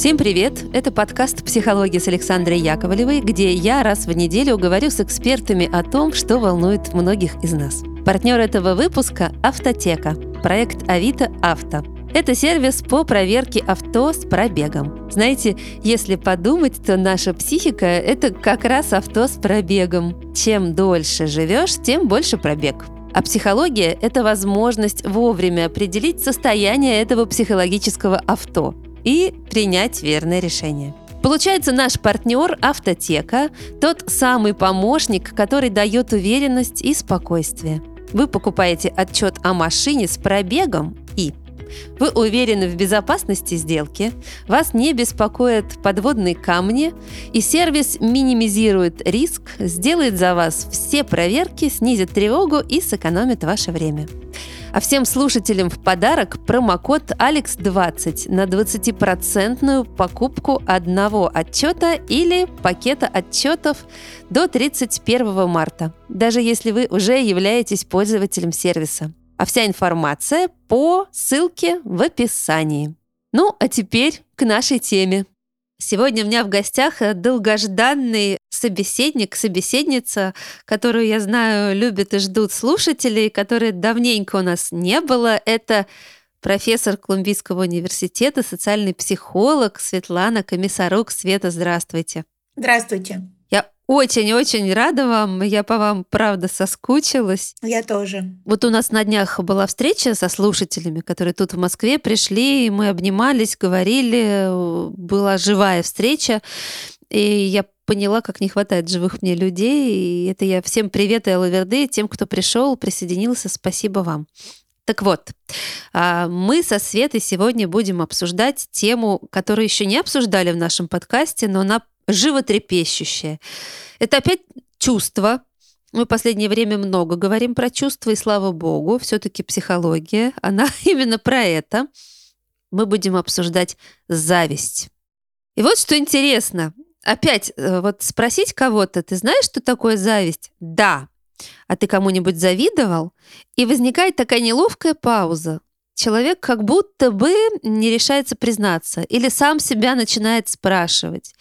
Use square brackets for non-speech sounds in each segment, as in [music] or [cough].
Всем привет! Это подкаст «Психология» с Александрой Яковлевой, где я раз в неделю говорю с экспертами о том, что волнует многих из нас. Партнер этого выпуска – Автотека, проект Авито Авто. Это сервис по проверке авто с пробегом. Знаете, если подумать, то наша психика – это как раз авто с пробегом. Чем дольше живешь, тем больше пробег. А психология – это возможность вовремя определить состояние этого психологического авто и принять верное решение. Получается, наш партнер Автотека – тот самый помощник, который дает уверенность и спокойствие. Вы покупаете отчет о машине с пробегом и вы уверены в безопасности сделки, вас не беспокоят подводные камни, и сервис минимизирует риск, сделает за вас все проверки, снизит тревогу и сэкономит ваше время. А всем слушателям в подарок промокод ALEX20 на 20% покупку одного отчета или пакета отчетов до 31 марта, даже если вы уже являетесь пользователем сервиса. А вся информация по ссылке в описании. Ну, а теперь к нашей теме. Сегодня у меня в гостях э, долгожданный собеседник, собеседница, которую, я знаю, любят и ждут слушателей, которые давненько у нас не было. Это профессор Колумбийского университета, социальный психолог Светлана Комиссарук. Света, здравствуйте. Здравствуйте. Очень-очень рада вам. Я по вам, правда, соскучилась. Я тоже. Вот у нас на днях была встреча со слушателями, которые тут в Москве пришли, и мы обнимались, говорили. Была живая встреча. И я поняла, как не хватает живых мне людей. И это я всем привет и Алаверды, тем, кто пришел, присоединился. Спасибо вам. Так вот, а, мы со Светой сегодня будем обсуждать тему, которую еще не обсуждали в нашем подкасте, но она животрепещущее. Это опять чувство. Мы в последнее время много говорим про чувства, и слава богу, все-таки психология, она [laughs] именно про это. Мы будем обсуждать зависть. И вот что интересно. Опять э, вот спросить кого-то, ты знаешь, что такое зависть? Да. А ты кому-нибудь завидовал? И возникает такая неловкая пауза. Человек как будто бы не решается признаться или сам себя начинает спрашивать.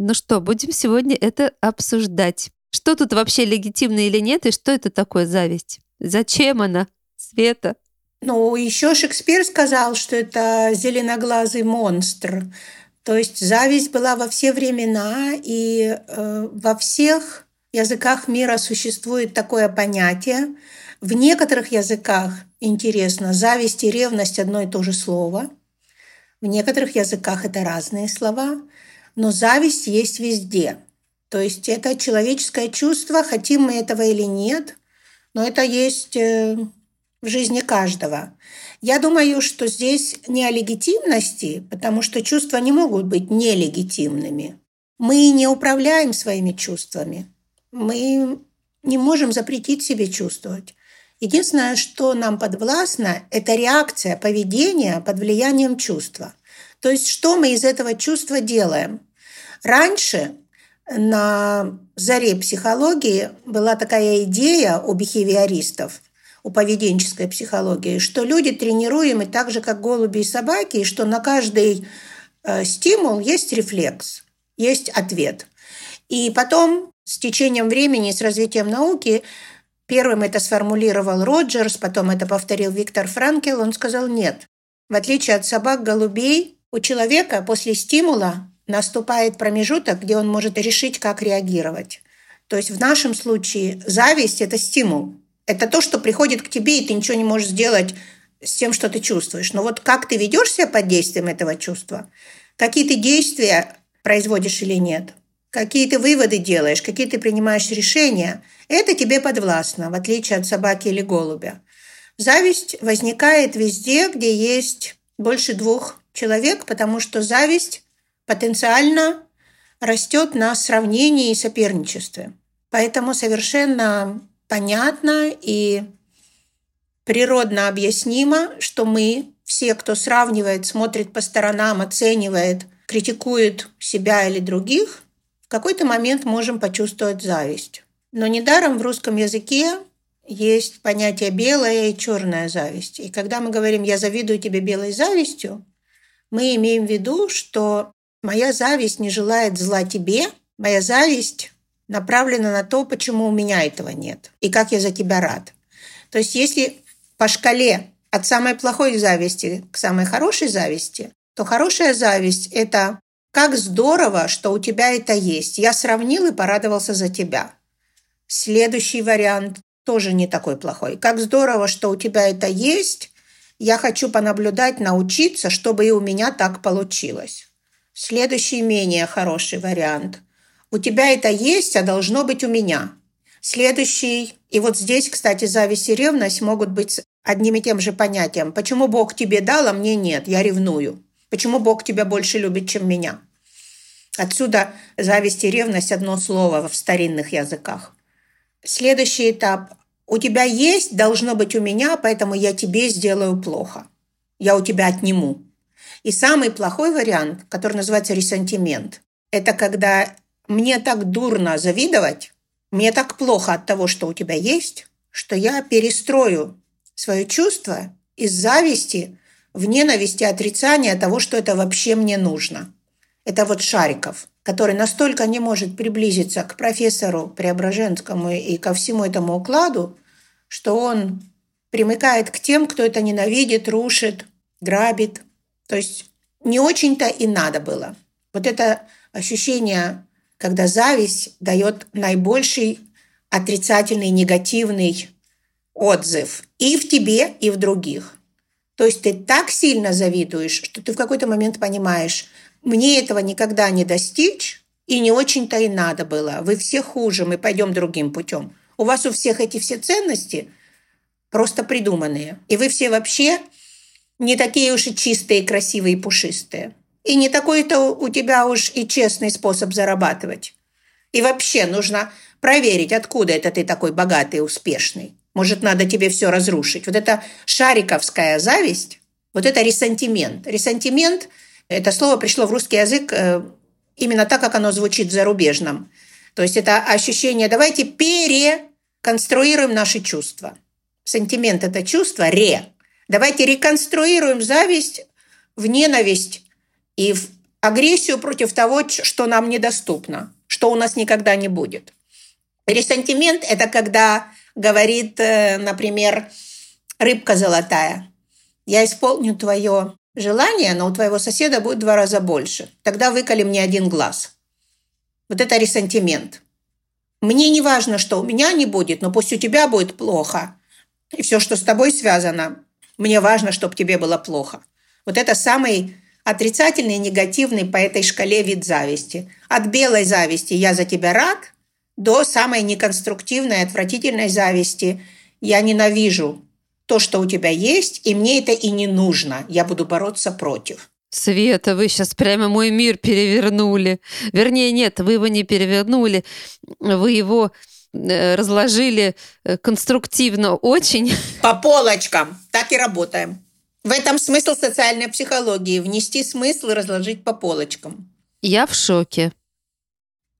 Ну что, будем сегодня это обсуждать. Что тут вообще легитимно или нет, и что это такое зависть? Зачем она? Света? Ну, еще Шекспир сказал, что это зеленоглазый монстр. То есть зависть была во все времена, и э, во всех языках мира существует такое понятие. В некоторых языках, интересно, зависть и ревность одно и то же слово. В некоторых языках это разные слова. Но зависть есть везде. То есть это человеческое чувство, хотим мы этого или нет, но это есть э, в жизни каждого. Я думаю, что здесь не о легитимности, потому что чувства не могут быть нелегитимными. Мы не управляем своими чувствами. Мы не можем запретить себе чувствовать. Единственное, что нам подвластно, это реакция поведения под влиянием чувства. То есть, что мы из этого чувства делаем? Раньше на заре психологии была такая идея у бихевиористов, у поведенческой психологии, что люди тренируемы так же, как голуби и собаки, и что на каждый э, стимул есть рефлекс, есть ответ. И потом с течением времени, с развитием науки, первым это сформулировал Роджерс, потом это повторил Виктор Франкел, он сказал нет. В отличие от собак, голубей, у человека после стимула наступает промежуток, где он может решить, как реагировать. То есть в нашем случае зависть – это стимул. Это то, что приходит к тебе, и ты ничего не можешь сделать с тем, что ты чувствуешь. Но вот как ты ведешь себя под действием этого чувства, какие ты действия производишь или нет, какие ты выводы делаешь, какие ты принимаешь решения, это тебе подвластно, в отличие от собаки или голубя. Зависть возникает везде, где есть больше двух человек, потому что зависть потенциально растет на сравнении и соперничестве. Поэтому совершенно понятно и природно объяснимо, что мы, все, кто сравнивает, смотрит по сторонам, оценивает, критикует себя или других, в какой-то момент можем почувствовать зависть. Но недаром в русском языке есть понятие белая и черная зависть. И когда мы говорим «я завидую тебе белой завистью», мы имеем в виду, что моя зависть не желает зла тебе, моя зависть направлена на то, почему у меня этого нет и как я за тебя рад. То есть если по шкале от самой плохой зависти к самой хорошей зависти, то хорошая зависть – это как здорово, что у тебя это есть. Я сравнил и порадовался за тебя. Следующий вариант тоже не такой плохой. Как здорово, что у тебя это есть. Я хочу понаблюдать, научиться, чтобы и у меня так получилось. Следующий менее хороший вариант. У тебя это есть, а должно быть у меня. Следующий, и вот здесь, кстати, зависть и ревность могут быть одним и тем же понятием. Почему Бог тебе дал, а мне нет? Я ревную. Почему Бог тебя больше любит, чем меня? Отсюда зависть и ревность – одно слово в старинных языках. Следующий этап. У тебя есть, должно быть у меня, поэтому я тебе сделаю плохо. Я у тебя отниму. И самый плохой вариант, который называется ресентимент, это когда мне так дурно завидовать, мне так плохо от того, что у тебя есть, что я перестрою свое чувство из зависти в ненависти, отрицание того, что это вообще мне нужно. Это вот Шариков, который настолько не может приблизиться к профессору Преображенскому и ко всему этому укладу, что он примыкает к тем, кто это ненавидит, рушит, грабит. То есть не очень-то и надо было. Вот это ощущение, когда зависть дает наибольший отрицательный, негативный отзыв и в тебе, и в других. То есть ты так сильно завидуешь, что ты в какой-то момент понимаешь, мне этого никогда не достичь, и не очень-то и надо было. Вы все хуже, мы пойдем другим путем. У вас у всех эти все ценности просто придуманные. И вы все вообще не такие уж и чистые, красивые и пушистые. И не такой-то у тебя уж и честный способ зарабатывать. И вообще нужно проверить, откуда это ты такой богатый и успешный. Может, надо тебе все разрушить. Вот это шариковская зависть, вот это ресентимент. Ресентимент – это слово пришло в русский язык э, именно так, как оно звучит в зарубежном. То есть это ощущение «давайте переконструируем наши чувства». Сентимент – это чувство, ре. Давайте реконструируем зависть в ненависть и в агрессию против того, что нам недоступно, что у нас никогда не будет. Ресентимент – это когда говорит, э, например, рыбка золотая. Я исполню твое желание, но у твоего соседа будет в два раза больше. Тогда выколи мне один глаз. Вот это ресентимент. Мне не важно, что у меня не будет, но пусть у тебя будет плохо. И все, что с тобой связано, мне важно, чтобы тебе было плохо. Вот это самый отрицательный, негативный по этой шкале вид зависти. От белой зависти «я за тебя рад», до самой неконструктивной, отвратительной зависти. Я ненавижу то, что у тебя есть, и мне это и не нужно. Я буду бороться против. Света, вы сейчас прямо мой мир перевернули. Вернее, нет, вы его не перевернули. Вы его разложили э, конструктивно очень. [laughs] По полочкам. Так и работаем. В этом смысл социальной психологии. Внести смысл и разложить по полочкам. Я в шоке.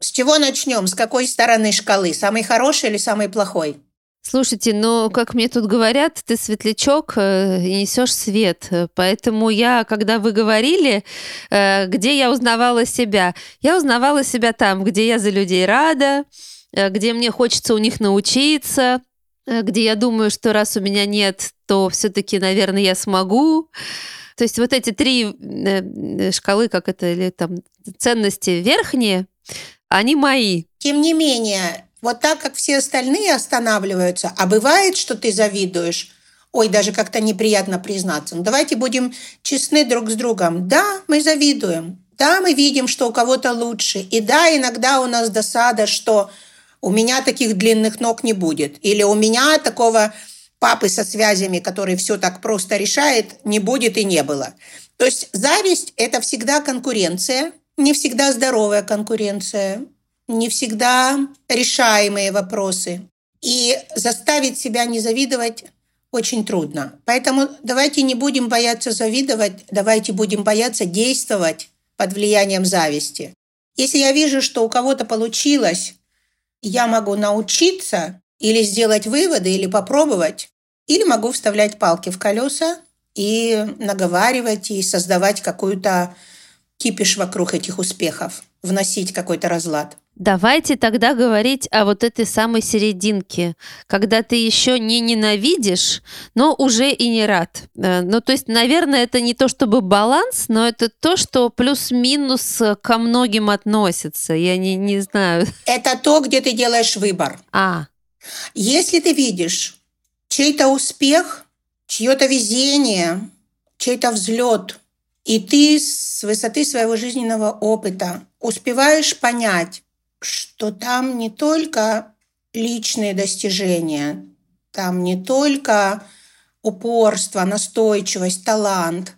С чего начнем? С какой стороны шкалы? Самый хороший или самый плохой? Слушайте, но, как мне тут говорят, ты светлячок э, и несешь свет. Поэтому я, когда вы говорили, э, где я узнавала себя, я узнавала себя там, где я за людей рада, э, где мне хочется у них научиться, где я думаю, что раз у меня нет, то все-таки, наверное, я смогу. То есть вот эти три шкалы, как это, или там ценности верхние, они мои. Тем не менее, вот так как все остальные останавливаются, а бывает, что ты завидуешь, ой, даже как-то неприятно признаться. Ну, давайте будем честны друг с другом. Да, мы завидуем. Да, мы видим, что у кого-то лучше. И да, иногда у нас досада, что у меня таких длинных ног не будет. Или у меня такого папы со связями, который все так просто решает, не будет и не было. То есть зависть – это всегда конкуренция – не всегда здоровая конкуренция, не всегда решаемые вопросы. И заставить себя не завидовать очень трудно. Поэтому давайте не будем бояться завидовать, давайте будем бояться действовать под влиянием зависти. Если я вижу, что у кого-то получилось, я могу научиться или сделать выводы, или попробовать, или могу вставлять палки в колеса и наговаривать, и создавать какую-то кипиш вокруг этих успехов, вносить какой-то разлад. Давайте тогда говорить о вот этой самой серединке, когда ты еще не ненавидишь, но уже и не рад. Э, ну, то есть, наверное, это не то чтобы баланс, но это то, что плюс-минус ко многим относится. Я не, не знаю. Это то, где ты делаешь выбор. А. Если ты видишь чей-то успех, чье-то везение, чей-то взлет, и ты с высоты своего жизненного опыта успеваешь понять, что там не только личные достижения, там не только упорство, настойчивость, талант,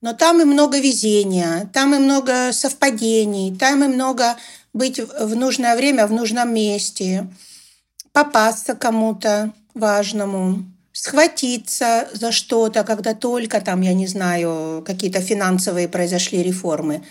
но там и много везения, там и много совпадений, там и много быть в нужное время в нужном месте, попасться кому-то важному, схватиться за что-то, когда только там, я не знаю, какие-то финансовые произошли реформы.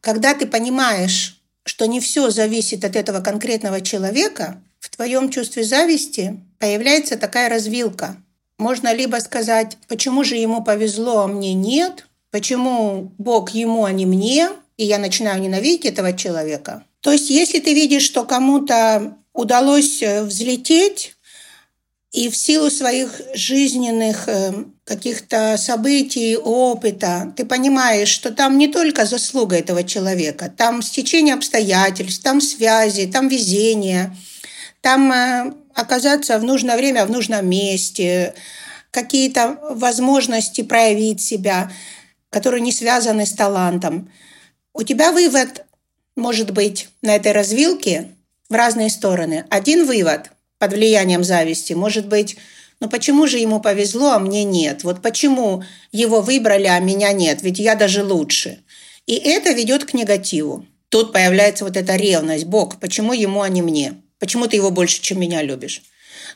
Когда ты понимаешь, что не все зависит от этого конкретного человека, в твоем чувстве зависти появляется такая развилка. Можно либо сказать, почему же ему повезло, а мне нет, почему Бог ему, а не мне, и я начинаю ненавидеть этого человека. То есть, если ты видишь, что кому-то удалось э, взлететь, и в силу своих жизненных э, каких-то событий, опыта, ты понимаешь, что там не только заслуга этого человека, там стечение обстоятельств, там связи, там везение, там э, оказаться в нужное время в нужном месте, какие-то возможности проявить себя, которые не связаны с талантом. У тебя вывод может быть на этой развилке в разные стороны. Один вывод – под влиянием зависти. Может быть, ну почему же ему повезло, а мне нет? Вот почему его выбрали, а меня нет? Ведь я даже лучше. И это ведет к негативу. Тут появляется вот эта ревность. Бог, почему ему, а не мне? Почему ты его больше, чем меня любишь?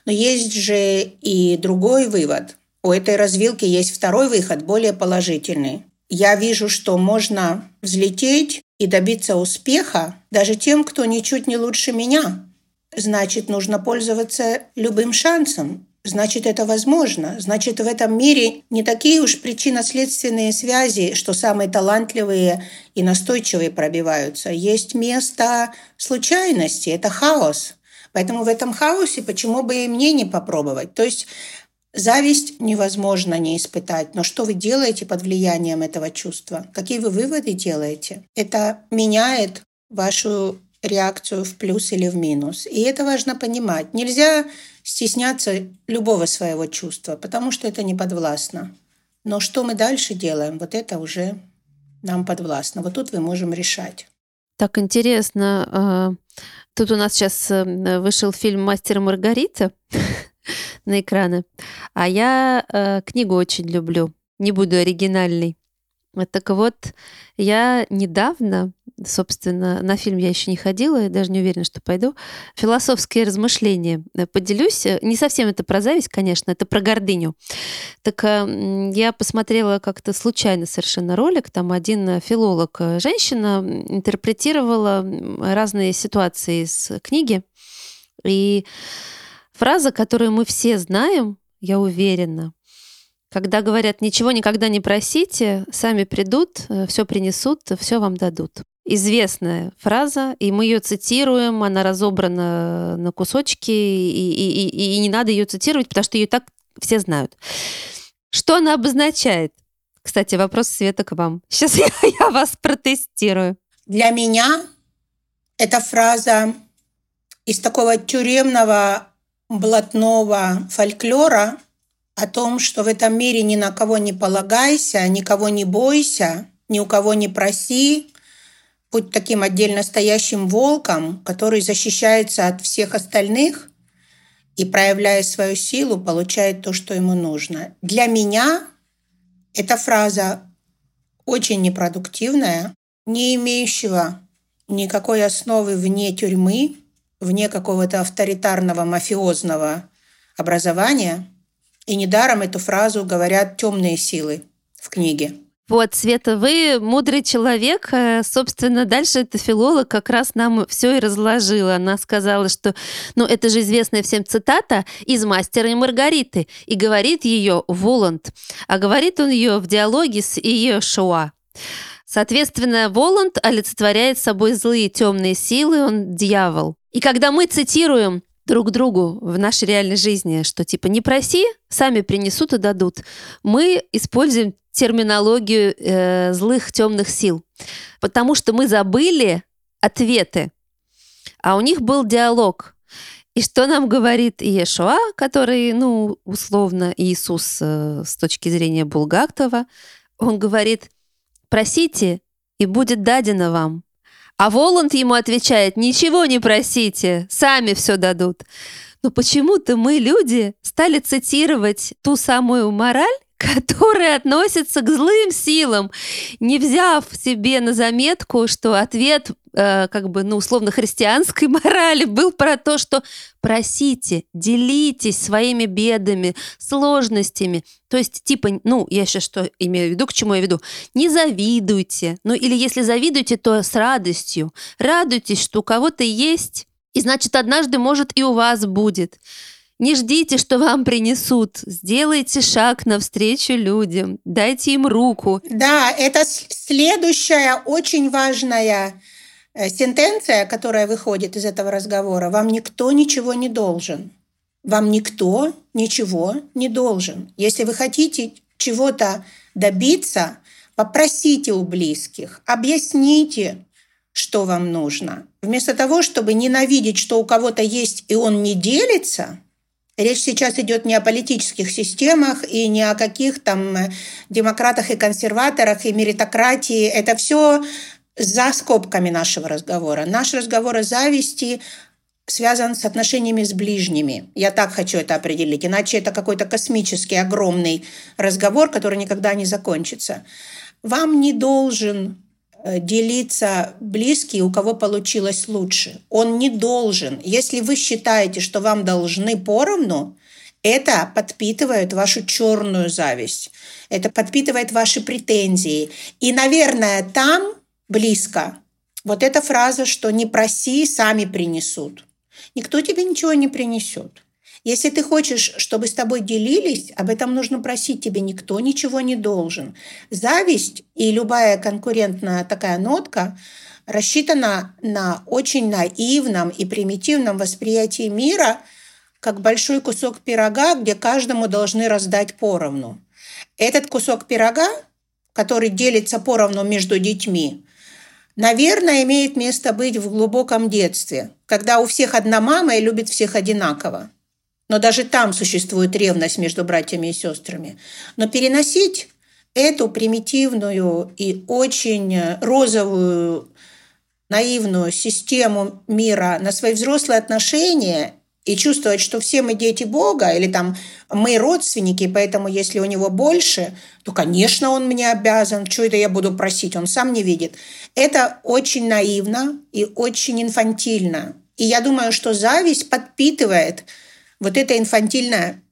Но есть же и другой вывод. У этой развилки есть второй выход, более положительный. Я вижу, что можно взлететь и добиться успеха даже тем, кто ничуть не лучше меня. Значит, нужно пользоваться любым шансом. Значит, это возможно. Значит, в этом мире не такие уж причинно-следственные связи, что самые талантливые и настойчивые пробиваются. Есть место случайности, это хаос. Поэтому в этом хаосе почему бы и мне не попробовать? То есть зависть невозможно не испытать. Но что вы делаете под влиянием этого чувства? Какие вы выводы делаете? Это меняет вашу реакцию в плюс или в минус. И это важно понимать. Нельзя стесняться любого своего чувства, потому что это не подвластно. Но что мы дальше делаем, вот это уже нам подвластно. Вот тут мы можем решать. Так интересно. А, тут у нас сейчас э, вышел фильм «Мастер Маргарита» [laughs] на экраны. А я э, книгу очень люблю. Не буду оригинальной. Так вот, я недавно собственно, на фильм я еще не ходила, я даже не уверена, что пойду. Философские размышления э, поделюсь. Не совсем это про зависть, конечно, это про гордыню. Так э, я посмотрела как-то случайно совершенно ролик, там один филолог, э, женщина, интерпретировала разные ситуации из книги. И фраза, которую мы все знаем, я уверена, когда говорят, ничего никогда не просите, сами придут, все принесут, все вам дадут известная фраза, и мы ее цитируем, она разобрана на кусочки, и, и, и, и не надо ее цитировать, потому что ее так все знают. Что она обозначает? Кстати, вопрос Света к вам. Сейчас я, [laughs] я вас протестирую. Для меня эта фраза из такого тюремного блатного фольклора о том, что в этом мире ни на кого не полагайся, никого не бойся, ни у кого не проси, будь таким отдельно стоящим волком, который защищается от всех остальных и, проявляя свою силу, получает то, что ему нужно. Для меня эта фраза очень непродуктивная, не имеющего никакой основы вне тюрьмы, вне какого-то авторитарного мафиозного образования. И недаром эту фразу говорят темные силы в книге. Вот, Света, вы мудрый человек. Э, собственно, дальше эта филолог как раз нам все и разложила. Она сказала, что, ну, это же известная всем цитата из «Мастера и Маргариты». И говорит ее Воланд. А говорит он ее в диалоге с Иешуа. Соответственно, Воланд олицетворяет собой злые темные силы, он дьявол. И когда мы цитируем друг другу в нашей реальной жизни, что типа не проси, сами принесут и дадут. Мы используем терминологию э, злых темных сил, потому что мы забыли ответы, а у них был диалог. И что нам говорит Иешуа, который, ну, условно, Иисус э, с точки зрения Булгактова, он говорит, просите, и будет дадено вам. А Воланд ему отвечает, ничего не просите, сами все дадут. Но почему-то мы, люди, стали цитировать ту самую мораль, [laughs] которая относится к злым силам, не взяв себе на заметку, что ответ э, как бы, ну, условно, христианской [laughs] морали был про то, что просите, делитесь своими бедами, сложностями. То есть, типа, ну, я сейчас что имею в виду, к чему я веду? Не завидуйте. Ну, или если завидуете, то с радостью. Радуйтесь, что у кого-то есть, и значит, однажды, может, и у вас будет. Не ждите, что вам принесут. Сделайте шаг навстречу людям. Дайте им руку. Да, это следующая очень важная сентенция, которая выходит из этого разговора. Вам никто ничего не должен. Вам никто ничего не должен. Если вы хотите чего-то добиться, попросите у близких, объясните, что вам нужно. Вместо того, чтобы ненавидеть, что у кого-то есть, и он не делится – Речь сейчас идет не о политических системах и не о каких там э, демократах и консерваторах и меритократии. Это все за скобками нашего разговора. Наш разговор о зависти связан с отношениями с ближними. Я так хочу это определить. Иначе это какой-то космический, огромный разговор, который никогда не закончится. Вам не должен Э, делиться близкий, у кого получилось лучше. Он не должен. Если вы считаете, что вам должны поровну, это подпитывает вашу черную зависть. Это подпитывает ваши претензии. И, наверное, там близко вот эта фраза, что не проси, сами принесут. Никто тебе ничего не принесет. Если ты хочешь, чтобы с тобой делились, об этом нужно просить, тебе никто ничего не должен. Зависть и любая конкурентная такая нотка рассчитана на очень наивном и примитивном восприятии мира как большой кусок пирога, где каждому должны раздать поровну. Этот кусок пирога, который делится поровну между детьми, наверное, имеет место быть в глубоком детстве, когда у всех одна мама и любит всех одинаково. Но даже там существует ревность между братьями и сестрами. Но переносить эту примитивную и очень розовую, наивную систему мира на свои взрослые отношения и чувствовать, что все мы дети Бога, или там мы родственники, поэтому если у него больше, то, конечно, он мне обязан, что это я буду просить, он сам не видит. Это очень наивно и очень инфантильно. И я думаю, что зависть подпитывает вот это инфантильное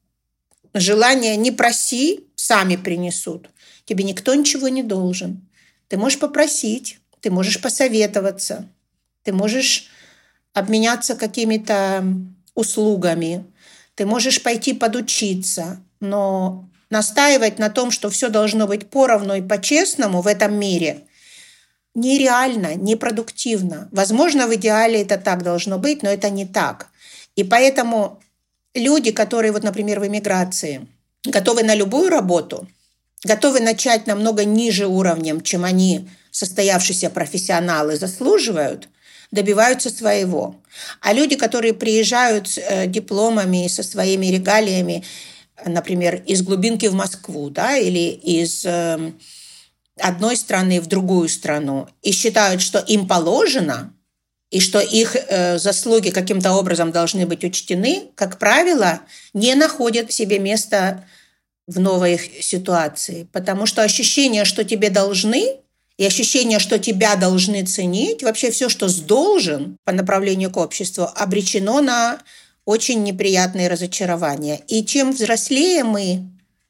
желание «не проси, сами принесут». Тебе никто ничего не должен. Ты можешь попросить, ты можешь посоветоваться, ты можешь обменяться какими-то услугами, ты можешь пойти подучиться, но настаивать на том, что все должно быть поровну и по-честному в этом мире, нереально, непродуктивно. Возможно, в идеале это так должно быть, но это не так. И поэтому люди, которые, вот, например, в эмиграции, готовы на любую работу, готовы начать намного ниже уровнем, чем они, состоявшиеся профессионалы, заслуживают, добиваются своего. А люди, которые приезжают с э, дипломами, со своими регалиями, например, из глубинки в Москву, да, или из э, одной страны в другую страну, и считают, что им положено – и что их э, заслуги каким-то образом должны быть учтены, как правило, не находят себе места в новой ситуации. Потому что ощущение, что тебе должны, и ощущение, что тебя должны ценить, вообще все, что с должен по направлению к обществу, обречено на очень неприятные разочарования. И чем взрослее мы,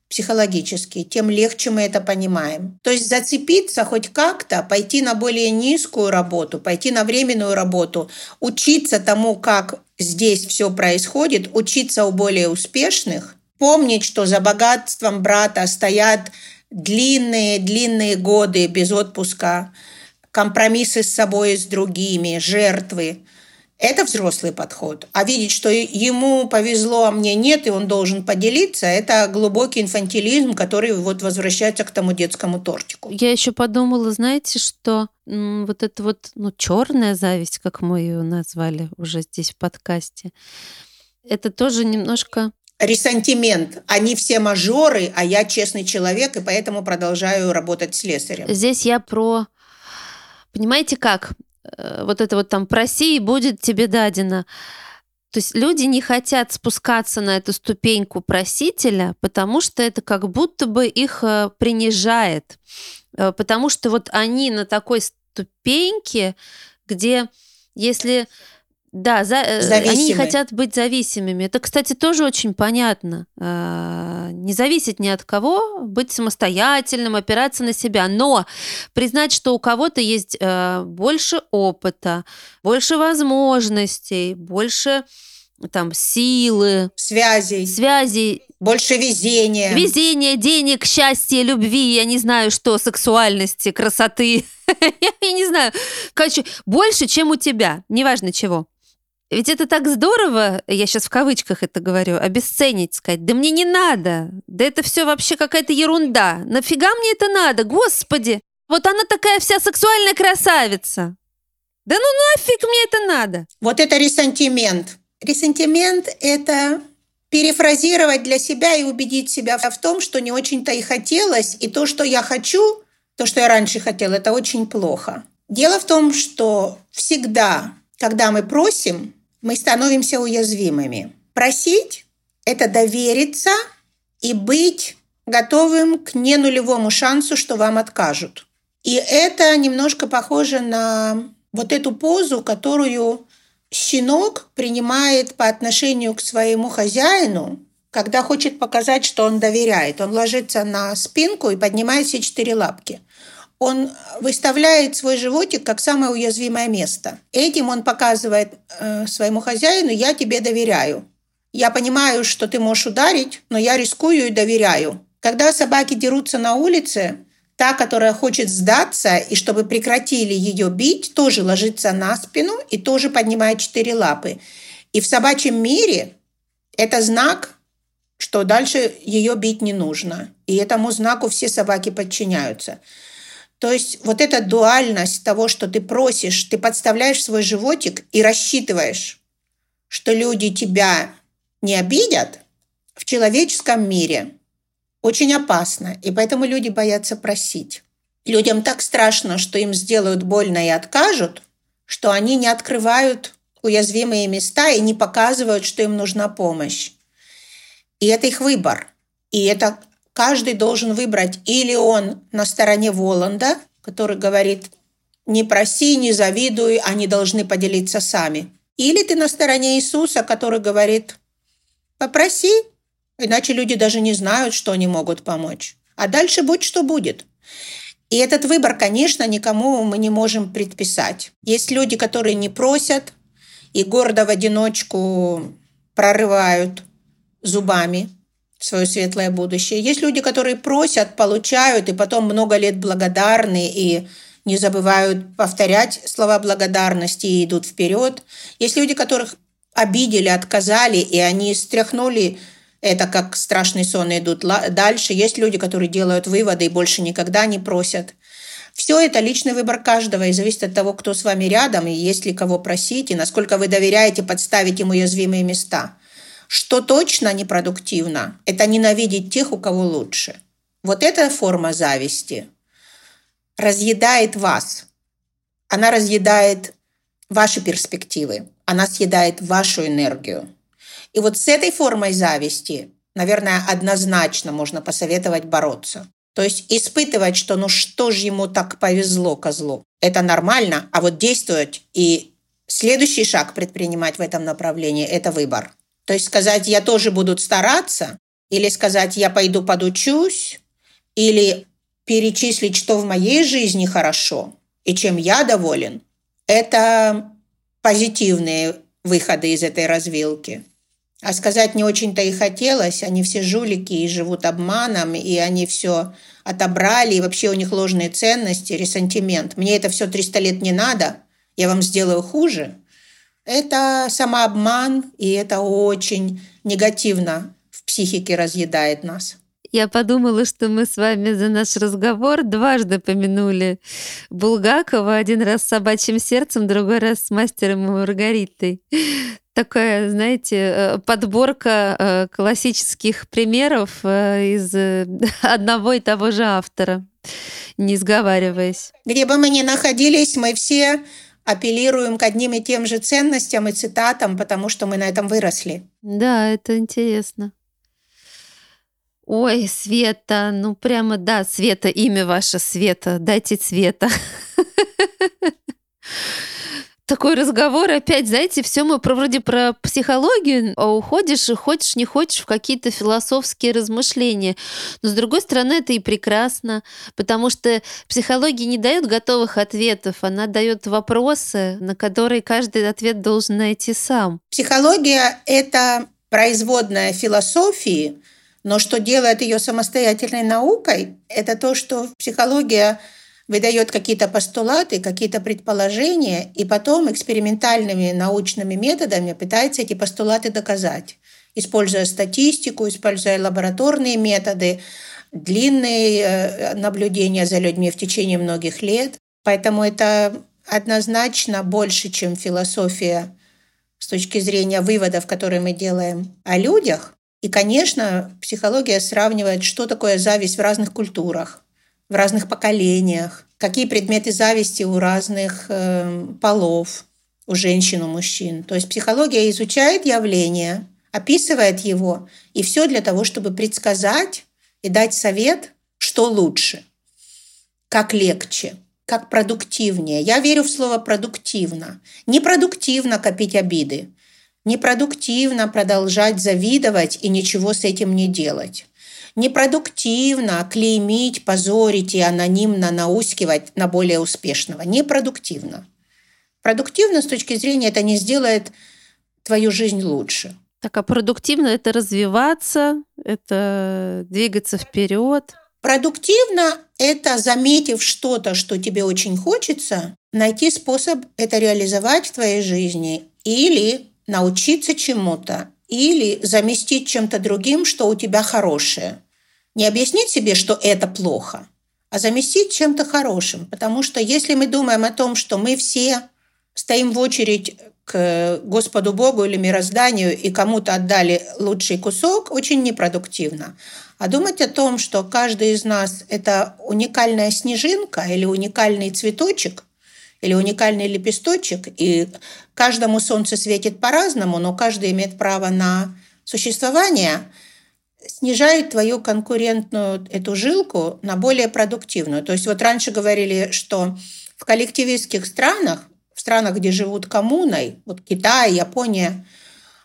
психологически, тем легче мы это понимаем. То есть зацепиться хоть как-то, пойти на более низкую работу, пойти на временную работу, учиться тому, как здесь все происходит, учиться у более успешных, помнить, что за богатством брата стоят длинные-длинные годы без отпуска, компромиссы с собой и с другими, жертвы. Это взрослый подход. А видеть, что ему повезло, а мне нет, и он должен поделиться, это глубокий инфантилизм, который вот возвращается к тому детскому тортику. Я еще подумала, знаете, что вот это вот ну, черная зависть, как мы ее назвали уже здесь в подкасте, это тоже немножко ресентимент. Они все мажоры, а я честный человек, и поэтому продолжаю работать с слесарем. Здесь я про... Понимаете как? Э, вот это вот там «проси, и будет тебе дадено». То есть люди не хотят спускаться на эту ступеньку просителя, потому что это как будто бы их э, принижает. Э, потому что вот они на такой ступеньке, где если да, за, э, они не хотят быть зависимыми. Это, кстати, тоже очень понятно. А, не зависеть ни от кого, быть самостоятельным, опираться на себя. Но признать, что у кого-то есть э, больше опыта, больше возможностей, больше там силы, связей, связей, больше везения, везения, денег, счастья, любви, я не знаю что, сексуальности, красоты, [laughs] я не знаю, короче, больше, чем у тебя, неважно чего. Ведь это так здорово, я сейчас в кавычках это говорю, обесценить, сказать, да мне не надо, да это все вообще какая-то ерунда, нафига мне это надо, господи, вот она такая вся сексуальная красавица. Да ну нафиг мне это надо? Вот это ресентимент. Ресентимент – это перефразировать для себя и убедить себя в том, что не очень-то и хотелось, и то, что я хочу, то, что я раньше хотела, это очень плохо. Дело в том, что всегда, когда мы просим, мы становимся уязвимыми. Просить – это довериться и быть готовым к ненулевому шансу, что вам откажут. И это немножко похоже на вот эту позу, которую щенок принимает по отношению к своему хозяину, когда хочет показать, что он доверяет. Он ложится на спинку и поднимает все четыре лапки он выставляет свой животик как самое уязвимое место. Этим он показывает э, своему хозяину, я тебе доверяю. Я понимаю, что ты можешь ударить, но я рискую и доверяю. Когда собаки дерутся на улице, та, которая хочет сдаться и чтобы прекратили ее бить, тоже ложится на спину и тоже поднимает четыре лапы. И в собачьем мире это знак, что дальше ее бить не нужно. И этому знаку все собаки подчиняются. То есть вот эта дуальность того, что ты просишь, ты подставляешь свой животик и рассчитываешь, что люди тебя не обидят в человеческом мире, очень опасно. И поэтому люди боятся просить. Людям так страшно, что им сделают больно и откажут, что они не открывают уязвимые места и не показывают, что им нужна помощь. И это их выбор. И это каждый должен выбрать или он на стороне Воланда, который говорит «не проси, не завидуй, они должны поделиться сами». Или ты на стороне Иисуса, который говорит «попроси, иначе люди даже не знают, что они могут помочь». А дальше будь что будет. И этот выбор, конечно, никому мы не можем предписать. Есть люди, которые не просят и гордо в одиночку прорывают зубами – свое светлое будущее. Есть люди, которые просят, получают, и потом много лет благодарны и не забывают повторять слова благодарности и идут вперед. Есть люди, которых обидели, отказали, и они стряхнули это как страшный сон и идут дальше. Есть люди, которые делают выводы и больше никогда не просят. Все это личный выбор каждого и зависит от того, кто с вами рядом, и есть ли кого просить, и насколько вы доверяете подставить им уязвимые места. Что точно непродуктивно, это ненавидеть тех, у кого лучше. Вот эта форма зависти разъедает вас. Она разъедает ваши перспективы. Она съедает вашу энергию. И вот с этой формой зависти, наверное, однозначно можно посоветовать бороться. То есть испытывать, что ну что же ему так повезло козлу. Это нормально, а вот действовать и следующий шаг предпринимать в этом направлении – это выбор. То есть сказать, я тоже буду стараться, или сказать «я пойду подучусь», или перечислить, что в моей жизни хорошо и чем я доволен, это позитивные выходы из этой развилки. А сказать не очень-то и хотелось. Они все жулики и живут обманом, и они все отобрали, и вообще у них ложные ценности, ресентимент. Мне это все 300 лет не надо, я вам сделаю хуже. Это самообман, и это очень негативно в психике разъедает нас. Я подумала, что мы с вами за наш разговор дважды помянули Булгакова. Один раз с собачьим сердцем, другой раз с мастером и Маргаритой. Такая, знаете, э, подборка э, классических примеров э, из [laughs] одного и того же автора, не сговариваясь. Где бы мы ни находились, мы все апеллируем к одним и тем же ценностям и цитатам, потому что мы на этом выросли. Да, это интересно. Ой, Света, ну прямо да, Света, имя ваше Света, дайте Света. [laughs] Такой разговор опять, знаете, все мы про, вроде про психологию, а уходишь и хочешь, не хочешь в какие-то философские размышления. Но с другой стороны, это и прекрасно, потому что психология не дает готовых ответов, она дает вопросы, на которые каждый ответ должен найти сам. Психология — это производная философии, но что делает ее самостоятельной наукой, это то, что психология выдает какие-то постулаты, какие-то предположения, и потом экспериментальными научными методами пытается эти постулаты доказать, используя статистику, используя лабораторные методы, длинные э, наблюдения за людьми в течение многих лет. Поэтому это однозначно больше, чем философия с точки зрения выводов, которые мы делаем о людях. И, конечно, психология сравнивает, что такое зависть в разных культурах, в разных поколениях, какие предметы зависти у разных э, полов, у женщин, у мужчин. То есть психология изучает явление, описывает его, и все для того, чтобы предсказать и дать совет, что лучше, как легче, как продуктивнее. Я верю в слово продуктивно. Непродуктивно копить обиды. Непродуктивно продолжать завидовать и ничего с этим не делать. Непродуктивно клеймить, позорить и анонимно наускивать на более успешного. Непродуктивно. Продуктивно с точки зрения это не сделает твою жизнь лучше. Так, а продуктивно это развиваться, это двигаться вперед. Продуктивно – это, заметив что-то, что тебе очень хочется, найти способ это реализовать в твоей жизни или научиться чему-то или заместить чем-то другим, что у тебя хорошее. Не объяснить себе, что это плохо, а заместить чем-то хорошим. Потому что если мы думаем о том, что мы все стоим в очередь к Господу Богу или мирозданию и кому-то отдали лучший кусок, очень непродуктивно. А думать о том, что каждый из нас – это уникальная снежинка или уникальный цветочек – или уникальный лепесточек, и каждому солнце светит по-разному, но каждый имеет право на существование, снижает твою конкурентную эту жилку на более продуктивную. То есть вот раньше говорили, что в коллективистских странах, в странах, где живут коммуной, вот Китай, Япония,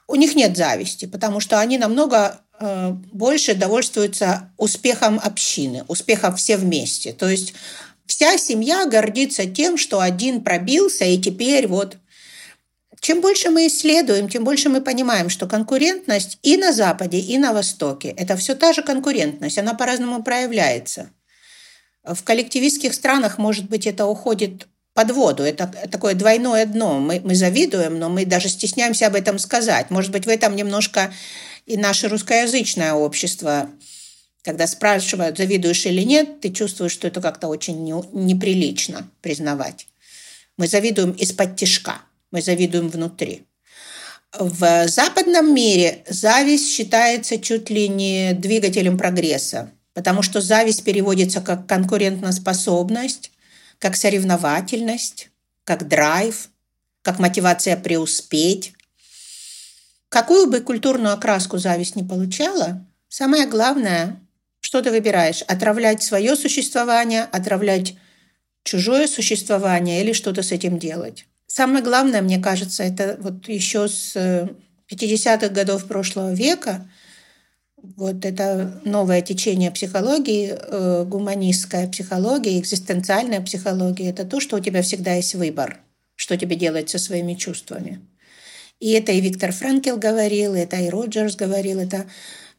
у них нет зависти, потому что они намного э, больше довольствуются успехом общины, успехом все вместе. То есть Вся семья гордится тем, что один пробился, и теперь вот чем больше мы исследуем, тем больше мы понимаем, что конкурентность и на Западе, и на Востоке – это все та же конкурентность, она по-разному проявляется. В коллективистских странах, может быть, это уходит под воду. Это такое двойное дно. Мы, мы завидуем, но мы даже стесняемся об этом сказать. Может быть, в этом немножко и наше русскоязычное общество когда спрашивают, завидуешь или нет, ты чувствуешь, что это как-то очень не, неприлично признавать. Мы завидуем из-под тишка, мы завидуем внутри. В западном мире зависть считается чуть ли не двигателем прогресса, потому что зависть переводится как конкурентоспособность, как соревновательность, как драйв, как мотивация преуспеть. Какую бы культурную окраску зависть не получала, самое главное что ты выбираешь? Отравлять свое существование, отравлять чужое существование или что-то с этим делать? Самое главное, мне кажется, это вот еще с 50-х э, годов прошлого века вот это новое течение психологии, э, гуманистская психология, экзистенциальная психология, это то, что у тебя всегда есть выбор, что тебе делать со своими чувствами. И это и Виктор Франкел говорил, это и Роджерс говорил, это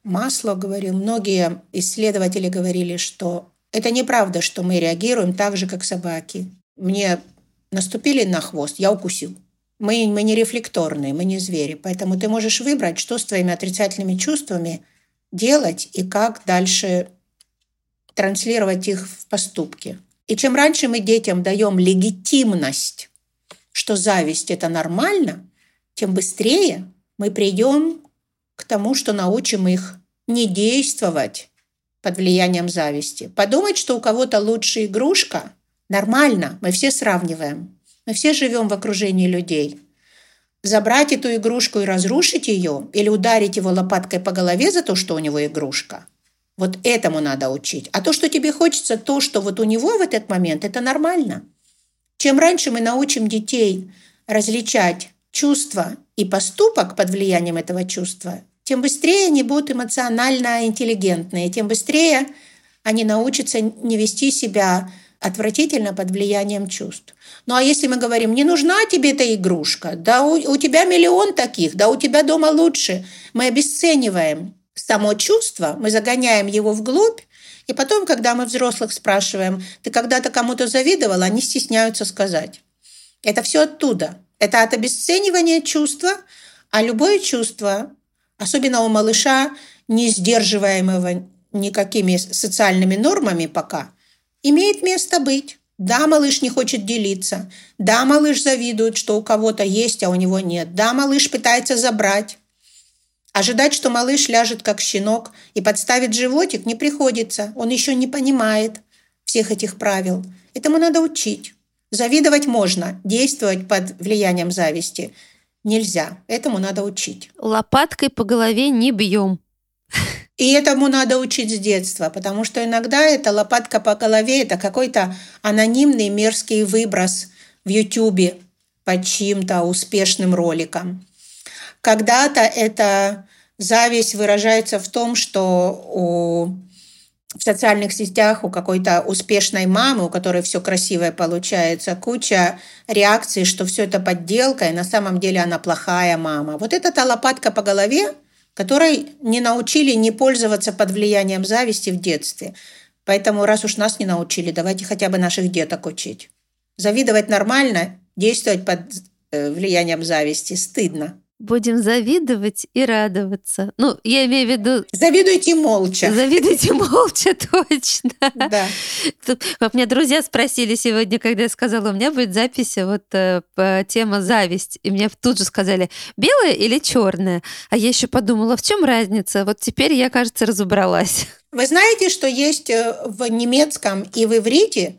Масло говорил. Многие исследователи говорили, что это неправда, что мы реагируем так же, как собаки. Мне наступили на хвост, я укусил. Мы, мы не рефлекторные, мы не звери. Поэтому ты можешь выбрать, что с твоими отрицательными чувствами делать и как дальше транслировать их в поступки. И чем раньше мы детям даем легитимность, что зависть – это нормально, тем быстрее мы придем к тому, что научим их не действовать под влиянием зависти. Подумать, что у кого-то лучше игрушка – нормально, мы все сравниваем. Мы все живем в окружении людей. Забрать эту игрушку и разрушить ее или ударить его лопаткой по голове за то, что у него игрушка – вот этому надо учить. А то, что тебе хочется, то, что вот у него в этот момент, это нормально. Чем раньше мы научим детей различать чувство и поступок под влиянием этого чувства, тем быстрее они будут эмоционально интеллигентные, тем быстрее они научатся не вести себя отвратительно под влиянием чувств. Ну а если мы говорим, не нужна тебе эта игрушка, да у, у тебя миллион таких, да у тебя дома лучше, мы обесцениваем само чувство, мы загоняем его вглубь, и потом, когда мы взрослых спрашиваем, ты когда-то кому-то завидовал, они стесняются сказать. Это все оттуда. Это от обесценивания чувства, а любое чувство, особенно у малыша, не сдерживаемого никакими социальными нормами пока, имеет место быть. Да, малыш не хочет делиться. Да, малыш завидует, что у кого-то есть, а у него нет. Да, малыш пытается забрать. Ожидать, что малыш ляжет как щенок и подставит животик, не приходится. Он еще не понимает всех этих правил. Этому надо учить. Завидовать можно, действовать под влиянием зависти нельзя. Этому надо учить. Лопаткой по голове не бьем. И этому надо учить с детства, потому что иногда эта лопатка по голове – это какой-то анонимный мерзкий выброс в Ютубе под чьим-то успешным роликом. Когда-то эта зависть выражается в том, что у в социальных сетях у какой-то успешной мамы, у которой все красивое получается, куча реакций, что все это подделка, и на самом деле она плохая мама. Вот это та лопатка по голове, которой не научили не пользоваться под влиянием зависти в детстве. Поэтому раз уж нас не научили, давайте хотя бы наших деток учить. Завидовать нормально, действовать под э, влиянием зависти стыдно. Будем завидовать и радоваться. Ну, я имею в виду... Завидуйте молча. Завидуйте молча, [laughs] точно. Да. Тут, меня друзья спросили сегодня, когда я сказала, у меня будет запись вот э, тема зависть. И мне тут же сказали, белая или черная? А я еще подумала, в чем разница? Вот теперь я, кажется, разобралась. Вы знаете, что есть э, в немецком и в иврите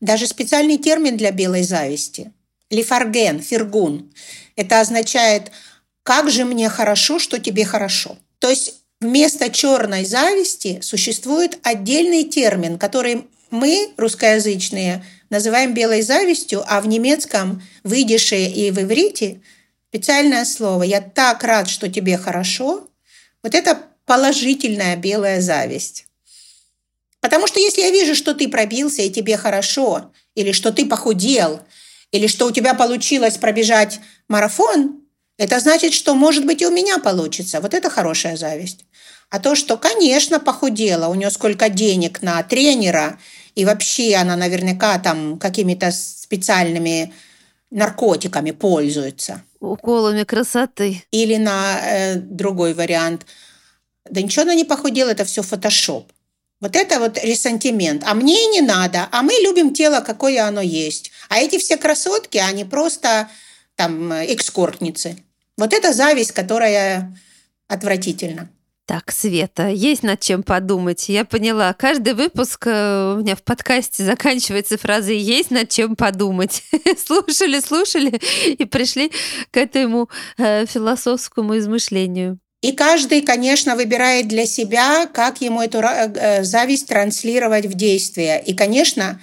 даже специальный термин для белой зависти? Лифарген, фергун. Это означает как же мне хорошо, что тебе хорошо. То есть вместо черной зависти существует отдельный термин, который мы, русскоязычные, называем белой завистью, а в немецком, в идише и в иврите специальное слово «я так рад, что тебе хорошо», вот это положительная белая зависть. Потому что если я вижу, что ты пробился и тебе хорошо, или что ты похудел, или что у тебя получилось пробежать марафон, это значит, что, может быть, и у меня получится. Вот это хорошая зависть. А то, что, конечно, похудела, у нее сколько денег на тренера, и вообще она наверняка там какими-то специальными наркотиками пользуется. Уколами красоты. Или на э, другой вариант. Да ничего она не похудела, это все фотошоп. Вот это вот ресентимент. А мне и не надо. А мы любим тело, какое оно есть. А эти все красотки, они просто там экскортницы. Вот это зависть, которая отвратительна. Так, Света, есть над чем подумать. Я поняла. Каждый выпуск э, у меня в подкасте заканчивается фразой «есть над чем подумать». [laughs] слушали, слушали и пришли к этому э, философскому измышлению. И каждый, конечно, выбирает для себя, как ему эту э, зависть транслировать в действие. И, конечно,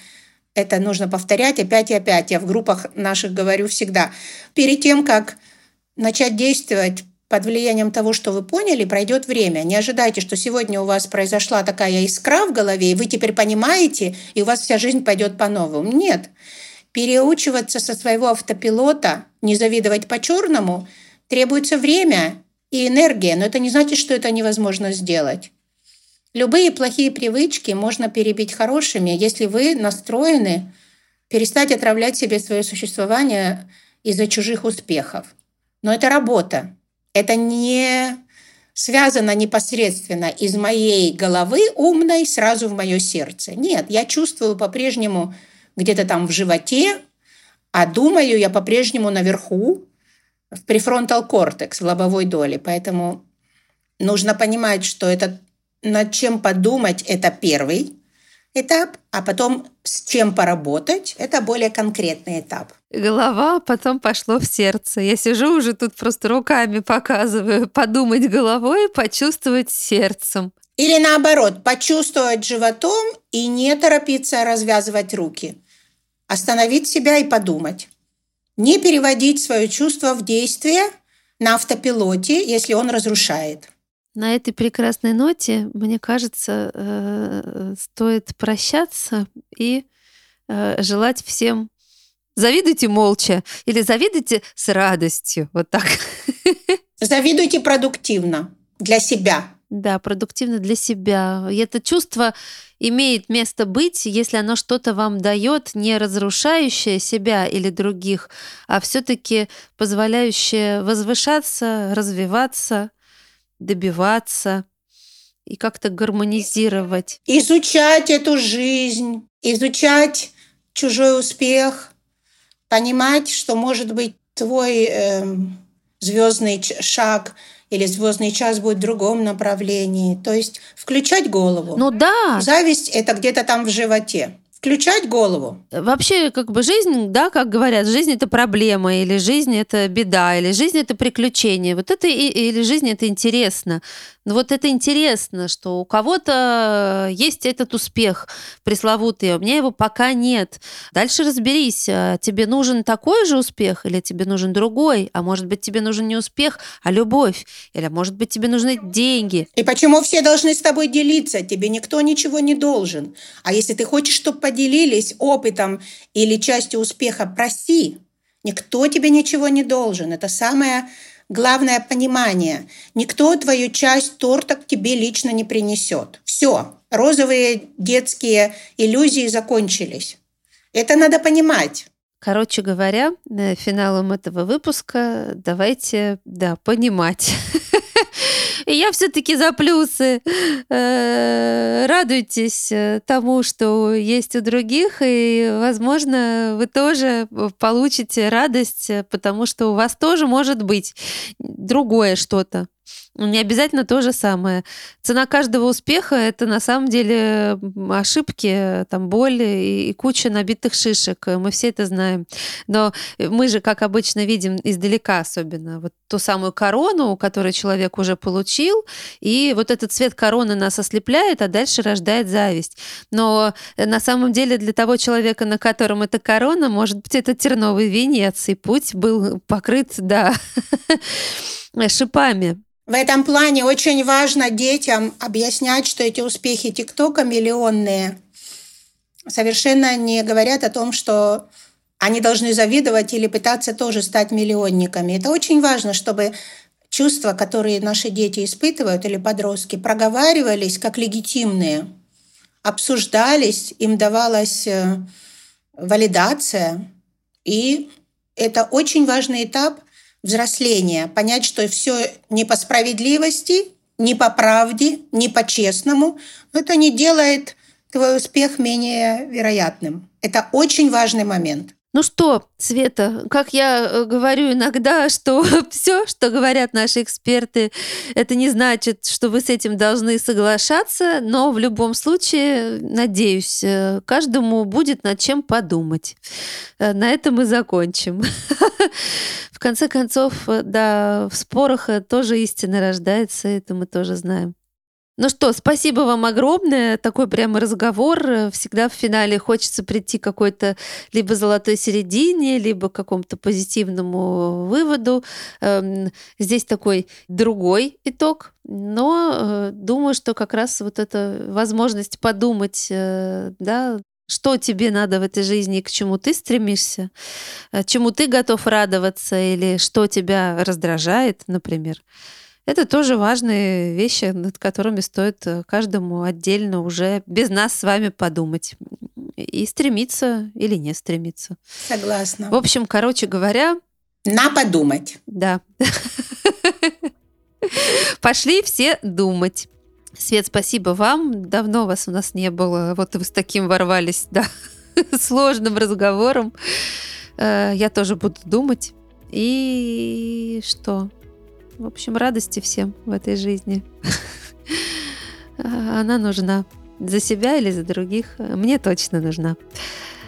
это нужно повторять опять и опять. Я в группах наших говорю всегда. Перед тем, как начать действовать под влиянием того, что вы поняли, пройдет время. Не ожидайте, что сегодня у вас произошла такая искра в голове, и вы теперь понимаете, и у вас вся жизнь пойдет по-новому. Нет. Переучиваться со своего автопилота, не завидовать по-черному, требуется время и энергия, но это не значит, что это невозможно сделать. Любые плохие привычки можно перебить хорошими, если вы настроены перестать отравлять себе свое существование из-за чужих успехов. Но это работа. Это не связано непосредственно из моей головы умной сразу в мое сердце. Нет, я чувствую по-прежнему где-то там в животе, а думаю я по-прежнему наверху, в префронтал кортекс, в лобовой доле. Поэтому нужно понимать, что это над чем подумать – это первый этап, а потом с чем поработать – это более конкретный этап. Голова, потом пошло в сердце. Я сижу уже тут просто руками показываю. Подумать головой, почувствовать сердцем. Или наоборот, почувствовать животом и не торопиться развязывать руки. Остановить себя и подумать. Не переводить свое чувство в действие на автопилоте, если он разрушает. На этой прекрасной ноте, мне кажется, э, стоит прощаться и э, желать всем завидуйте молча или завидуйте с радостью. Вот так. [laughs] Завидуйте продуктивно для себя. Да, продуктивно для себя. И это чувство имеет место быть, если оно что-то вам дает, не разрушающее себя или других, а все-таки позволяющее возвышаться, развиваться, добиваться и как-то гармонизировать. Изучать эту жизнь, изучать чужой успех, понимать, что может быть твой э, звездный шаг или звездный час будет в другом направлении. То есть включать голову. Ну да. Зависть это где-то там в животе включать голову. Вообще, как бы жизнь, да, как говорят, жизнь это проблема, или жизнь это беда, или жизнь это приключение. Вот это и, или жизнь это интересно. Но вот это интересно, что у кого-то есть этот успех пресловутый, а у меня его пока нет. Дальше разберись, а тебе нужен такой же успех или тебе нужен другой, а может быть тебе нужен не успех, а любовь, или может быть тебе нужны деньги. И почему все должны с тобой делиться? Тебе никто ничего не должен. А если ты хочешь, чтобы поделились опытом или частью успеха, проси. Никто тебе ничего не должен. Это самое главное понимание. Никто твою часть торта к тебе лично не принесет. Все, розовые детские иллюзии закончились. Это надо понимать. Короче говоря, э, финалом этого выпуска давайте, да, понимать. [laughs] И я все-таки за плюсы. Э, радуйтесь э, тому, что есть у других, и, возможно, вы тоже получите радость, потому что у вас тоже может быть другое что-то. Не обязательно то же самое. Цена каждого успеха – это на самом деле ошибки, там, боль и, и куча набитых шишек. Мы все это знаем. Но мы же, как обычно, видим издалека особенно вот ту самую корону, которую человек уже получил, и вот этот цвет короны нас ослепляет, а дальше рождает зависть. Но на самом деле для того человека, на котором эта корона, может быть, это терновый венец, и путь был покрыт, да, [laughs] шипами. В этом плане очень важно детям объяснять, что эти успехи ТикТока миллионные совершенно не говорят о том, что они должны завидовать или пытаться тоже стать миллионниками. Это очень важно, чтобы чувства, которые наши дети испытывают или подростки, проговаривались как легитимные, обсуждались, им давалась э, валидация. И это очень важный этап – взросления, понять, что все не по справедливости, не по правде, не по-честному, но это не делает твой успех менее вероятным. Это очень важный момент. Ну что, Света, как я э, говорю иногда, [laughs] что [laughs] все, что говорят наши эксперты, это не значит, что вы с этим должны соглашаться, но в любом случае, надеюсь, э, каждому будет над чем подумать. Э, на этом мы закончим. [laughs] Конце концов, да, в спорах тоже истина рождается, это мы тоже знаем. Ну что, спасибо вам огромное. Такой прямо разговор. Всегда в финале хочется прийти к какой-то либо золотой середине, либо к какому-то позитивному выводу. Эм, здесь такой другой итог, но э, думаю, что как раз вот эта возможность подумать, э, да, что тебе надо в этой жизни к чему ты стремишься, э, чему ты готов радоваться или что тебя раздражает, например. Это тоже важные вещи, над которыми стоит э, каждому отдельно уже без нас с вами подумать. И стремиться или не стремиться. Согласна. В общем, короче говоря... На подумать. Да. [laughs] Пошли все думать. Свет, спасибо вам. Давно вас у нас не было. Вот вы с таким ворвались, да, [laughs] сложным разговором. Э, я тоже буду думать. И что? В общем, радости всем в этой жизни. [laughs] Она нужна. За себя или за других? Мне точно нужна.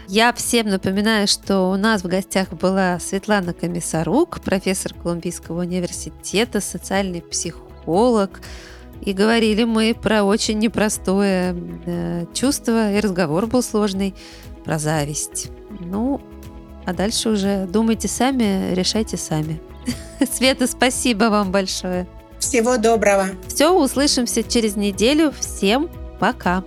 Я всем напоминаю, что у нас в гостях была Светлана Комиссарук, профессор Колумбийского университета, социальный психолог. И говорили мы про очень непростое э, чувство, и разговор был сложный, про зависть. Ну, а дальше уже думайте сами, решайте сами. [laughs] Света, спасибо вам большое. Всего доброго. Все, услышимся через неделю. Всем пока.